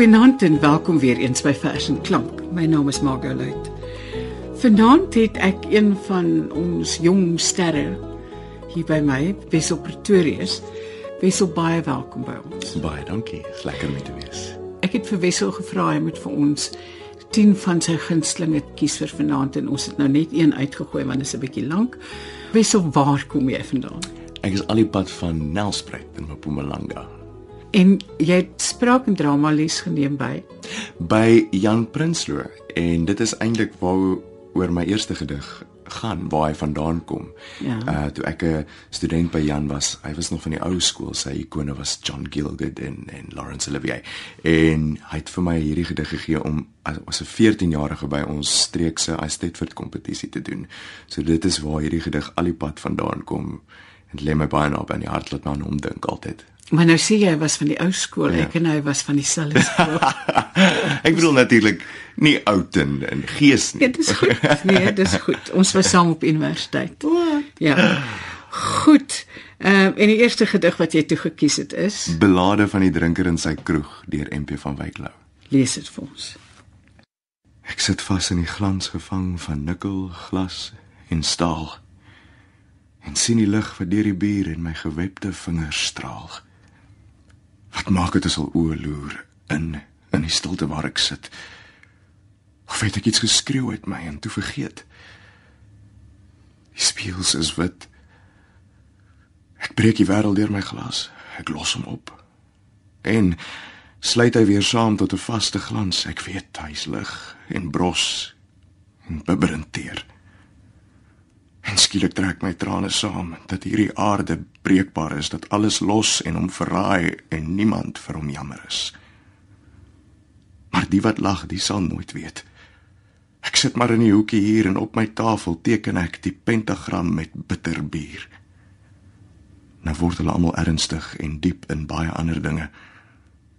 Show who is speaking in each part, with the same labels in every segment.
Speaker 1: Goeienaand en welkom weer eens by Vers en Klank. My naam is Margot Luit. Vanaand het ek een van ons jong sterre hier by my, Wessel Pretorius. Wessel baie welkom by ons.
Speaker 2: Baie dankie. Dis lekker om te wees.
Speaker 1: Ek het vir Wessel gevra hy moet vir ons 10 van sy gunstelinge kies vir vanaand en ons het nou net een uitgegooi want dit is 'n bietjie lank. Wessel, waar kom jy vandaan?
Speaker 2: Ek is al die pad van Nelspruit in Mpumalanga
Speaker 1: En jy het spraak en drama les geneem by
Speaker 2: by Jan Prinsloo en dit is eintlik waaroor my eerste gedig gaan waar hy vandaan kom.
Speaker 1: Ja.
Speaker 2: Uh toe ek 'n student by Jan was, hy was nog van die ou skool, sy ikone was John Gielgud en en Laurence Olivier. En hy het vir my hierdie gedig gegee om as, as 'n 14-jarige by ons streekse Eisteddford kompetisie te doen. So dit is waar hierdie gedig al die pad vandaan kom. Dit lê my baie naby aan die hart laat my aan hom dink altyd.
Speaker 1: Maar nou sê jy was van die ou skool,
Speaker 2: Ja.
Speaker 1: ek en hy was van dieselfde skool.
Speaker 2: ek bedoel natuurlik nie oud in, in gees nie.
Speaker 1: Ja, dis goed. Nee, dis goed. Ons was saam op universiteit. Ja. Goed. Ehm uh, en die eerste gedig wat jy toe gekies het is,
Speaker 2: Belade van die drinker in sy kroeg deur MP van Wyklou.
Speaker 1: lees dit vir ons.
Speaker 2: Ek sit vas in die glans gevang van nikkel, glas en staal. En sien die lig wat deur die bier in my gewebde vingers straal. Wat maak dit as al oë loer in in die stilte waar ek sit? Of het ek iets geskreeu uit my en toe vergeet? Die spieëls is wit. Ek breek die wêreld deur my glas. Ek los hom op. En sluit hy weer saam tot 'n vaste glans. Ek weet hy's lig en bros en bibberend teer. En skielik trek my trane saam dat hierdie aarde breekbaar is, dat alles los en hom verraai en niemand vir hom jammer is. Maar die wat lag, die sal nooit weet. Ek sit maar in die hoekie hier en op my tafel teken ek die pentagram met bitter bier. Nou word hulle almal ernstig en diep in baie ander dinge.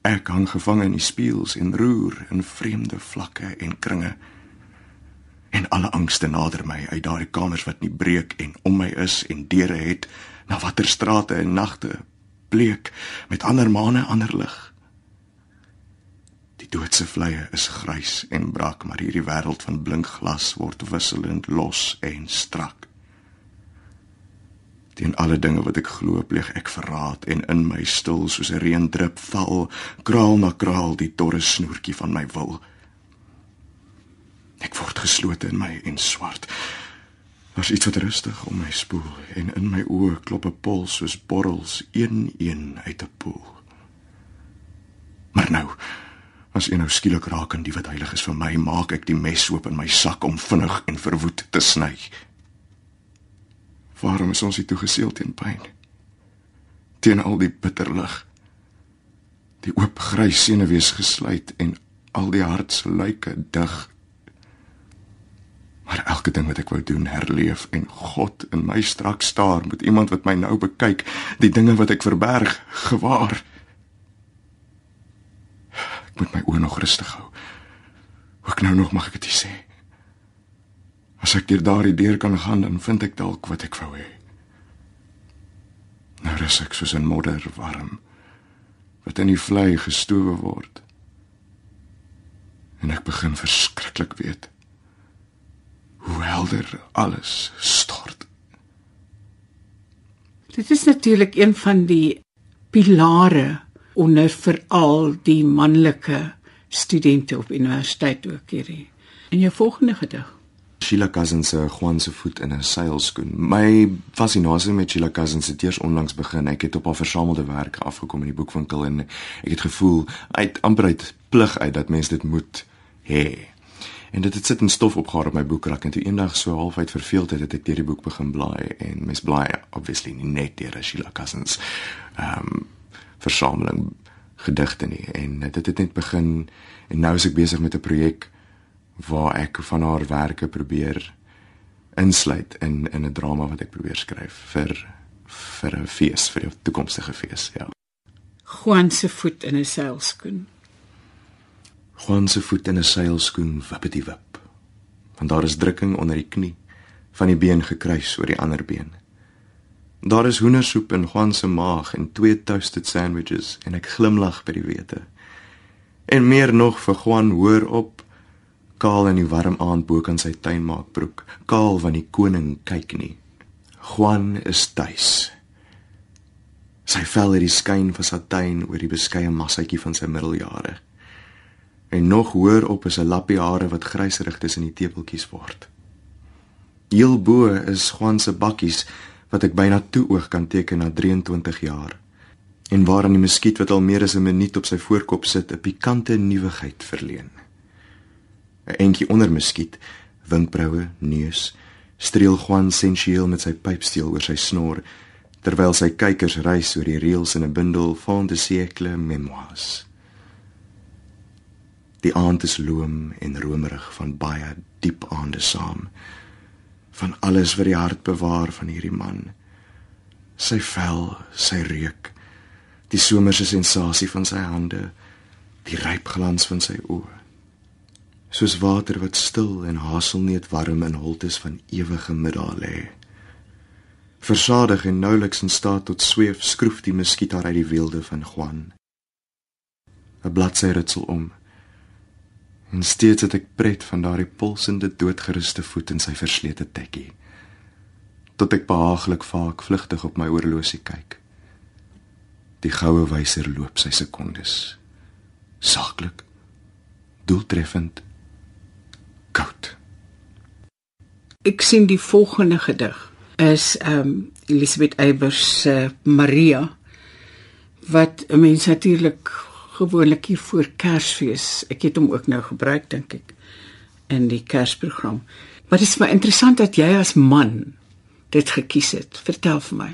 Speaker 2: Ek hang gevang in die spieëls en roer in vreemde vlakke en kringe. En alle angste nader my uit daardie kamers wat nie breek en om my is en deure het na watter strate en nagte bleek met ander maane ander lig. Die doodse vleie is grys en brak, maar hierdie wêreld van blink glas word wisselend los en strak. Teen alle dinge wat ek glo, pleeg ek verraad en in my stil soos 'n reendrup val, kraal na kraal die dorre snoertjie van my wil. Ek word geslote in my en swart. Daar's iets wat rustig om my spoel en in my oë klop 'n pols soos borrels een-een uit 'n poel. Maar nou, as een nou skielik raak en die wat heilig is vir my, maak ek die mes oop in my sak om vinnig en verwoed te sny. Waarom is ons hier toegeseel teen pyn? Teen al die bitter lig. Die oop grys senuwees gesluit en al die hartsluike dig. Elke ding wat ek wou doen, herleef en God in my strak staar met iemand wat my nou bekyk, die dinge wat ek verberg, gewaar. Ek moet my oë nog rustig hou. Ook nou nog mag ek dit sê. As ek deur daardie deur kan gaan, dan vind ek dalk wat ek wou hê. Nou rus ek soos 'n modder warm wat in die vlei gestowe word. En ek begin verskriklik weet hoe helder alles stort.
Speaker 1: Dit is natuurlik een van die pilare onder veral die manlike studente op universiteit ook hierdie. En jou volgende gedig.
Speaker 2: Sheila Cousins se Juan se voet in 'n seilskoen. My fascinasie met Sheila Cousins het eers onlangs begin. Ek het op haar versamelde werke afgekom in die boekwinkel en ek het gevoel uit amper uit plig uit dat mens dit moet hê. En dit het sit in stof opgehaal op my boekrak en toe eendag so halfuit verveeld het, het ek deur die boek begin blaai en mens blaai obviously nie net deur Sheila Cousins ehm um, versameling gedigte nie en dit het net begin en nou is ek besig met 'n projek waar ek van haar werke probeer insluit in in 'n drama wat ek probeer skryf vir vir 'n fees, vir 'n toekomstige fees, ja.
Speaker 1: Juan se voet in 'n seilskoen.
Speaker 2: Juan se voet in 'n seilskoen wippety wip. Want daar is drukking onder die knie, van die been gekruis oor die ander been. Daar is hoendersoep in Juan se maag en twee toasted sandwiches en ek glimlag by die wete. En meer nog vir Juan hoor op kaal in die warm aand bo kan sy tuin maak broek. Kaal van die koning kyk nie. Juan is tuis. Sy vel het die skyn van satijn oor die beskeie massaatjie van sy middeljare. En nog hoor op is 'n lappie hare wat gryserig tussen die tepeltjies word. Heel bo is Juan se bakkies wat ek byna toe oog kan teken na 23 jaar. En waaraan die muskiet wat al meer as 'n minuut op sy voorkop sit 'n pikante nuwigheid verleen. 'n Entjie onder muskiet, winkbroue, neus, streel Juan sensueel met sy pypsteel oor sy snor terwyl sy kykers reis oor die reëls in 'n bundel fantasieekle memoirs. Die aand is loom en romerig van baie diep aande saam van alles wat die hart bewaar van hierdie man. Sy vel, sy reuk, die somerse sensasie van sy hande, die ryp glans van sy oë. Soos water wat stil en haselneet warm in holtes van ewige middag lê. Versadig en nouliks in staat tot sweef skroef die muskiet haar uit die weelde van Juan. 'n Bladsy ritsel om. En steeds het ek pret van daardie pulsende doodgeruste voet in sy verslete tekkie. Tot ek behaaglik vaak vlugtig op my oorlosie kyk. Die goue wyser loop sy sekondes. Saaklik. Doeltreffend. Koud.
Speaker 1: Ek sien die volgende gedig is ehm um, Elisabeth Eybers se uh, Maria wat 'n mens natuurlik gewoonlik voor Kersfees. Ek het hom ook nou gebruik dink ek in die Kersprogram. Maar dit is maar interessant dat jy as man dit gekies het. Vertel vir my.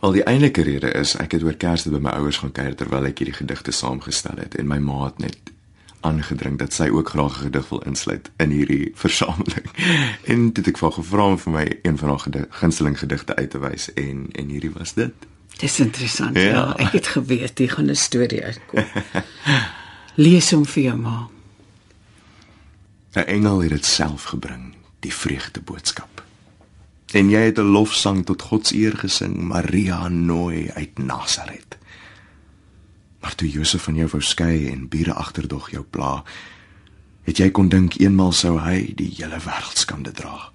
Speaker 2: Wel die enige rede is ek het oor Kersfees by my ouers gaan kuier terwyl ek hierdie gedigte saamgestel het en my ma het net aangedring dat sy ook graag 'n gedig wil insluit in hierdie versameling. En dit ek vir gevra om vir my een van haar gunsteling gedigte uit te wys en en hierdie was dit.
Speaker 1: Dis interessant. Ja. ja, ek het geweet jy gaan 'n storie uitkom. Lees hom vir jou ma.
Speaker 2: 'n Engel het dit self gebring, die vreugde boodskap. En jy het 'n lofsang tot God se eer gesing, Maria nooi uit Nasaret. Maar toe Josef van jou wou skei en bure agterdog jou pla, het jy kon dink eenmal sou hy die hele wêreld skande dra.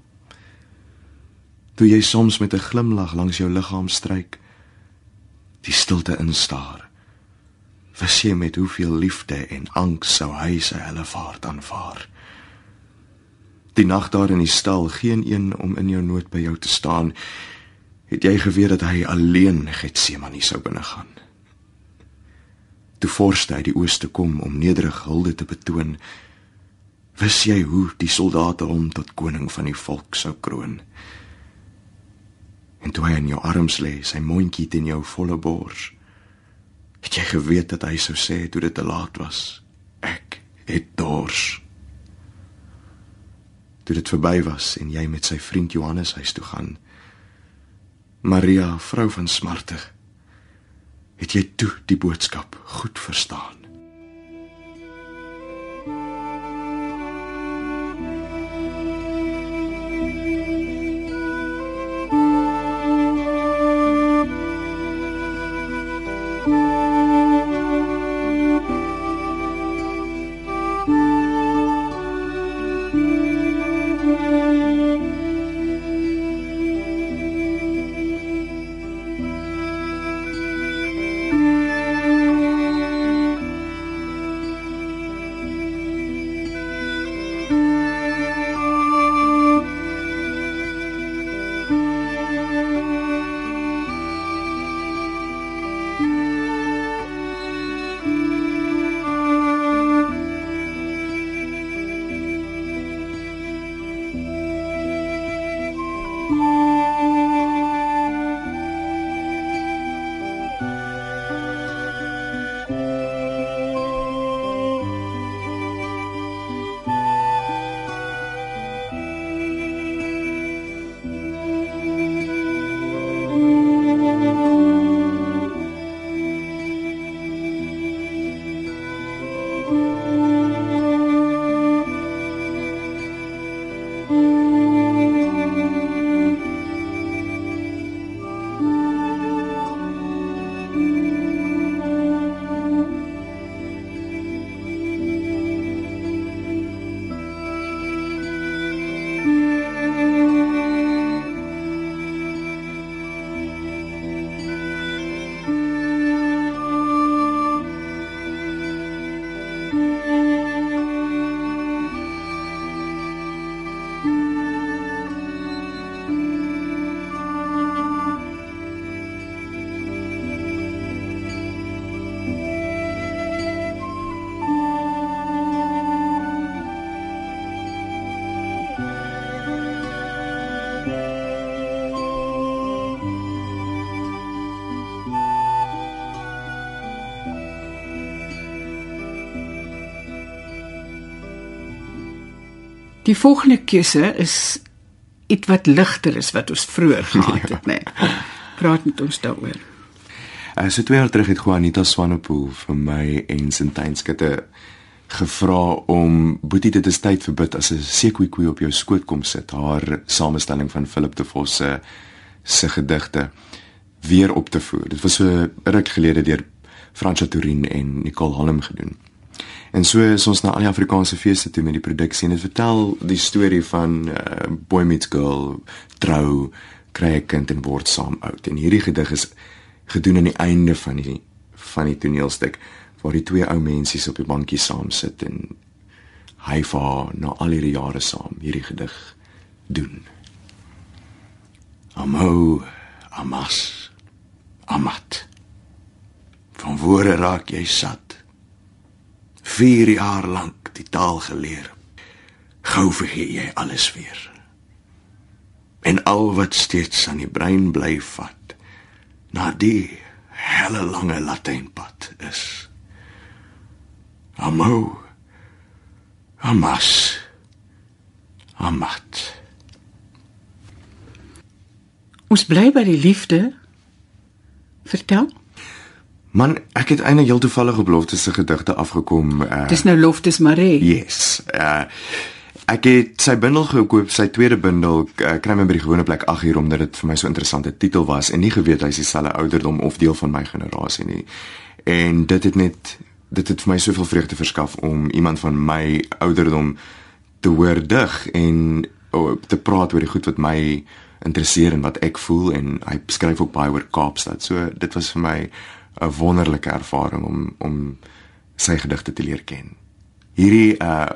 Speaker 2: Toe jy soms met 'n glimlag langs jou liggaam stryk, die stilte instaar. Jy met hoeveel liefde en angs sou hy sy hele vaart aanvaar. Die nag daar in die stal, geen een om in jou nood by jou te staan, het jy geweet dat hy alleen Getsemane sou binne gaan. Toe forste hy die ooste kom om nederig hulde te betoon, wys jy hoe die soldate hom tot koning van die volk sou kroon. En toe hy in jou arms lê, sy mondjie teen jou volle bors, het jy geweet dat hy sou sê toe dit te laat was, ek het dors. Toe dit verby was en jy met sy vriend Johannes huis toe gaan, Maria, vrou van smarte, het jy toe die boodskap goed verstaan.
Speaker 1: Die volgende keuse is iets wat ligter is wat ons vroeër gehad het, né? Nee. Praat met ons daaroor.
Speaker 2: Uh, so twee jaar terug het Juanita Swanepoel vir my en Sintyn Skutte gevra om Boetie dit is tyd vir bid as 'n sekoekoe op jou skoot kom sit. Haar samestelling van Philip de Vos se se gedigte weer op te voer. Dit was so ruk gelede deur Fransja Turin en Nicole Hallam gedoen. En so is ons na al die Afrikaanse feeste toe met die produksie en dit vertel die storie van uh, boy meets girl, trou, kry 'n kind en word saam oud. En hierdie gedig is gedoen aan die einde van die van die toneelstuk waar die twee ou mensies op die bankie saam sit en hy vir na al hierdie jare saam hierdie gedig doen. Amo, amas, amat. Van woorde raak jy sat. 4 jaar lank die taal geleer. Gou vergeet jy alles weer. En al wat steeds aan die brein bly vat, na die helle lange latynpad is. Amo. Amas. Amat.
Speaker 1: Ons bly by die liefde. Vertel.
Speaker 2: Man, ek het eintlik heel toevallig op Loftus se gedigte afgekom.
Speaker 1: Uh, Dis nou Loftus Maree.
Speaker 2: Yes. Uh ek het sy bundel gekoop, sy tweede bundel, uh, kry my by die gewone plek 8 uur omdat dit vir my so 'n interessante titel was en nie geweet hy's dieselfde ouderdom of deel van my generasie nie. En dit het net dit het vir my soveel vreugde verskaf om iemand van my ouderdom te hoor dig en oh, te praat oor die goed wat my interesseer en wat ek voel en hy skryf ook baie oor Kaapstad. So dit was vir my 'n wonderlike ervaring om om sy gedigte te leer ken. Hierdie uh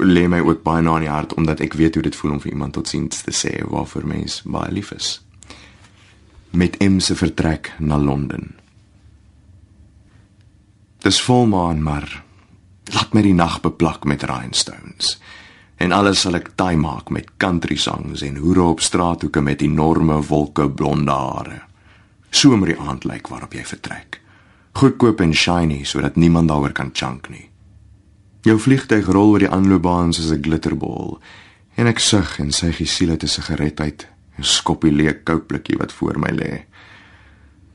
Speaker 2: lê my ook baie na in die hart omdat ek weet hoe dit voel om vir iemand totsiens te sê waarvoor mens baie lief is. Met M se vertrek na Londen. Dis volmaan maar laat my die nag beplak met rhinestones. En alles sal ek taai maak met country songs en hoere op straathoeke met enorme wolke blonde hare. Somer die aand lyk waarop jy vertrek. Goedkoop en shiny sodat niemand daaroor kan chunk nie. Jou vliegtyg rol oor die aanloopbaan soos 'n glitterbol en ek sug en sy gesiele te sigaret uit en skop die leek kouplikkie wat voor my lê.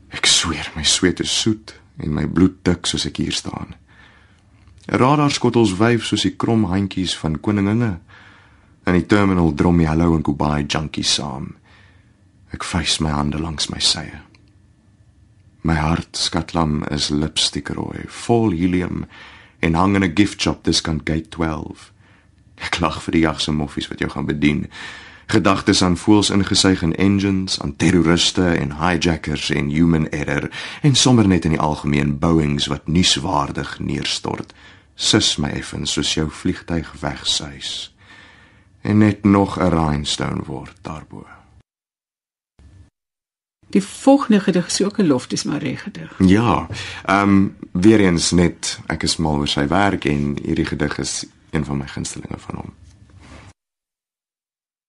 Speaker 2: Ek sweer my sweet is soet en my bloed dik soos ek hier staan. Radar skottels wyf soos die krom handjies van koninginne. In die terminal drom die hallo en goodbye junkies saam. Ek vys my hande langs my sye. My hart skatlam is lipstick rooi, vol helium en hang in 'n gift shop dis kan gate 12. Ek lag vir die jagse moffies wat jou gaan bedien. Gedagtes aan voels ingesuig in engines, aan terroriste en hijackers en human error en sommer net in die algemeen bouings wat nuuswaardig neerstort sus my effens soos jou vliegtyg wegsuis en net nog 'n rhinestone word daarbo.
Speaker 1: Die volgende gedig is ook 'n loftes maar reg gedig.
Speaker 2: Ja, ehm um, weer eens net ek is mal oor sy werk en hierdie gedig is een van my gunstelinge van hom.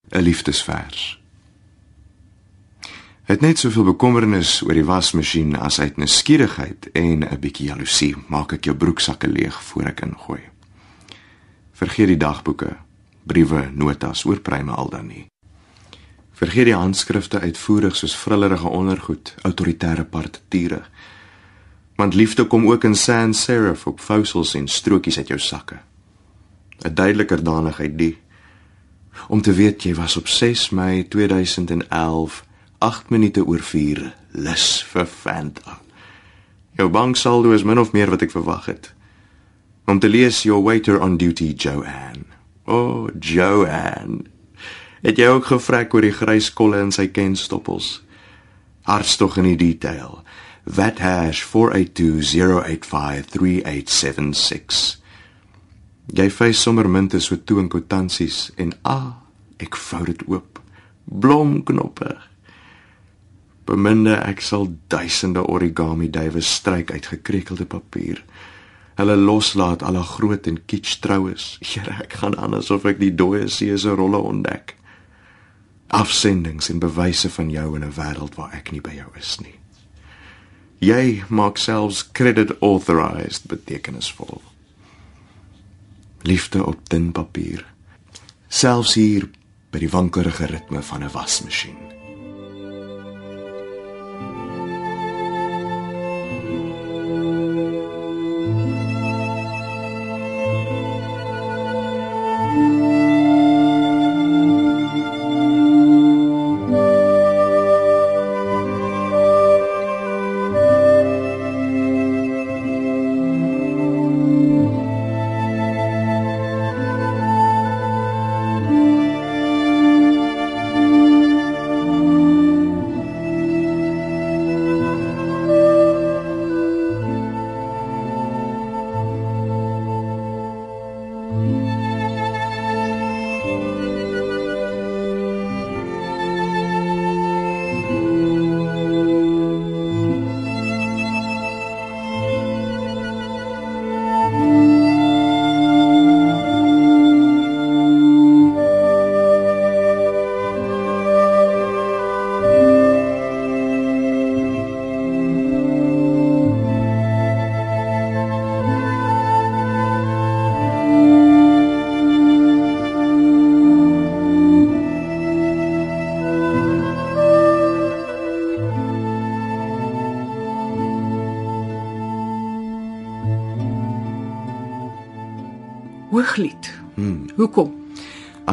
Speaker 2: 'n Liefdesvers het net soveel bekommernis oor die wasmasjien as uit nuuskierigheid en 'n bietjie jaloesie maak ek jou broeksakke leeg voor ek ingooi. Vergeet die dagboeke, briewe, notas oor pryme al dan nie. Vergeet die handskrifte uitvoerig soos vrillerige ondergoed, autoritaire partiture. Want liefde kom ook in sans serif op fousels en strokies uit jou sakke. 'n Duideliker danigheid die om te weet jy was op 6 Mei 2011 8 minute oor 4 lus vir Fanta. Jou banksaldo is min of meer wat ek verwag het. Om te lees your waiter on duty Joanne. O, oh, Joanne. Het jy ook gevrek oor die grys kolle in sy kenstoppels? Hartstog in die detail. That hash 4820853876. Jy fys sommer munte so toe in kwitansies en ah, ek vou dit oop. Blomknoppe. Beminde ek sal duisende origami duwe stryk uit gekrekelde papier. Hulle loslaat al 'n groot en kitsch troues. Here, ek gaan anders of ek die dooie see se rolle ontdek. Afsendings en bewyse van jou in 'n wêreld waar ek nie by jou is nie. Jy maak selfs credit authorized betekenisvol. Liefde op dun papier. selfs hier by die wankelrige ritme van 'n wasmasjien.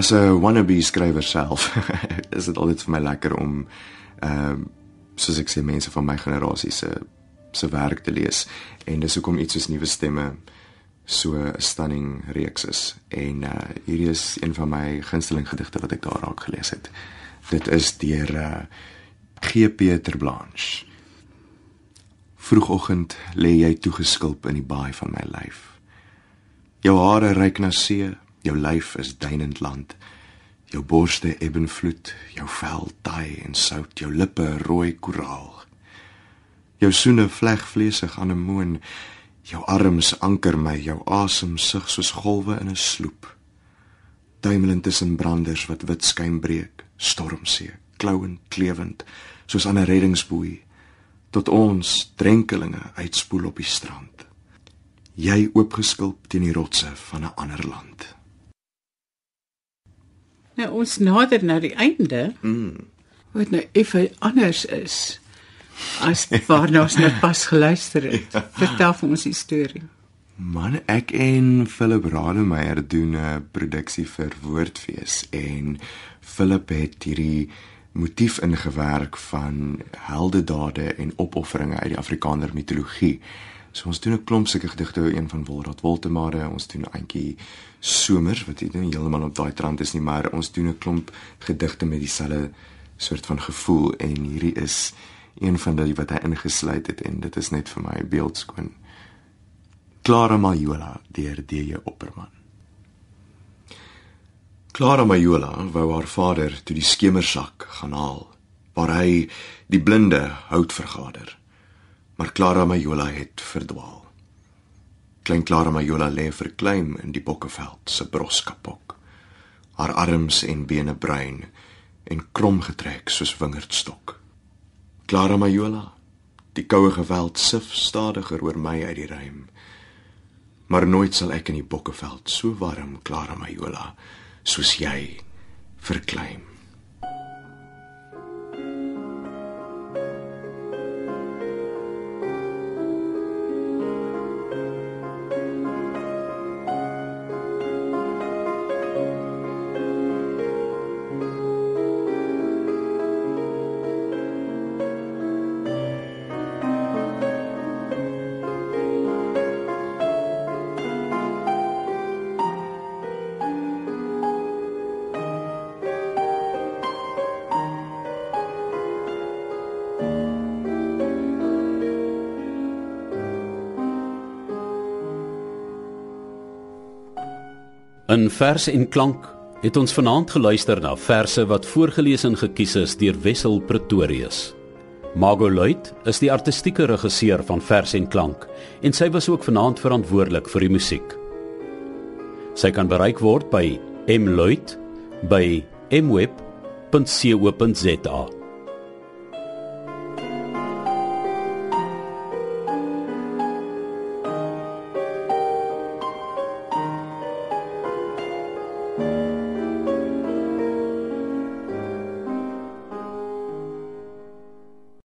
Speaker 2: As 'n wannabe skrywer self, is dit altyd vir my lekker om ehm uh, soos ek sê mense van my generasie se se werk te lees en dis hoekom iets soos nuwe stemme so 'n stunning reeks is. En uh hierdie is een van my gunsteling gedigte wat ek daar raak gelees het. Dit is deur uh G.P. Ter Blanche. Vroegoggend lê jy toegeskulp in die baai van my lyf. Jou hare reik na see, jou lyf is duinend land. Jou borste ebbenvloed, jou vel taai en sout, jou lippe rooi koraal. Jou soene vleg vleesig aan 'n moon, jou arms anker my, jou asem sug soos golwe in 'n sloep. Tuimelend tussen branders wat wit skyn breek, stormsee, klouend, klewend, soos aan 'n reddingsboei, tot ons drenkelinge uitspoel op die strand jy oopgeskulp teen die rotse van 'n ander land.
Speaker 1: Nou ons nader na die einde. Mm. Wat nou effe anders is as waarna ons net pas geluister het. Ja. Vertel vir ons die storie.
Speaker 2: Man, ek en Philip Rademeier doen 'n produksie vir Woordfees en Philip het hierdie motief ingewerk van heldedade en opofferinge uit die Afrikaner mitologie. So ons doen 'n klomp sulke gedigte een van Wolrat Woltemare, ons doen 'n eentjie somers wat nie heeltemal op daai trant is nie, maar ons doen 'n klomp gedigte met dieselfde soort van gevoel en hierdie is een van die wat hy ingesluit het en dit is net vir my beeldskoon. Clara Majola deur DJ Opperman. Clara Majola wou haar vader toe die skemersak gaan haal waar hy die blinde hout vergader maar Clara Majola het verdwaal. Klein Clara Majola lê verkleim in die bokkeveld se broskapok. Haar arms en bene bruin en krom getrek soos wingerdstok. Clara Majola, die koue geweld sif stadiger oor my uit die ruim. Maar nooit sal ek in die bokkeveld so warm Clara Majola soos jy verkleim.
Speaker 3: In vers en klank het ons vanaand geluister na verse wat voorgeles en gekies is deur Wessel Pretorius. Margot Luit is die artistieke regisseur van vers en klank en sy was ook vanaand verantwoordelik vir die musiek. Sy kan bereik word by mluit by mweb.co.za.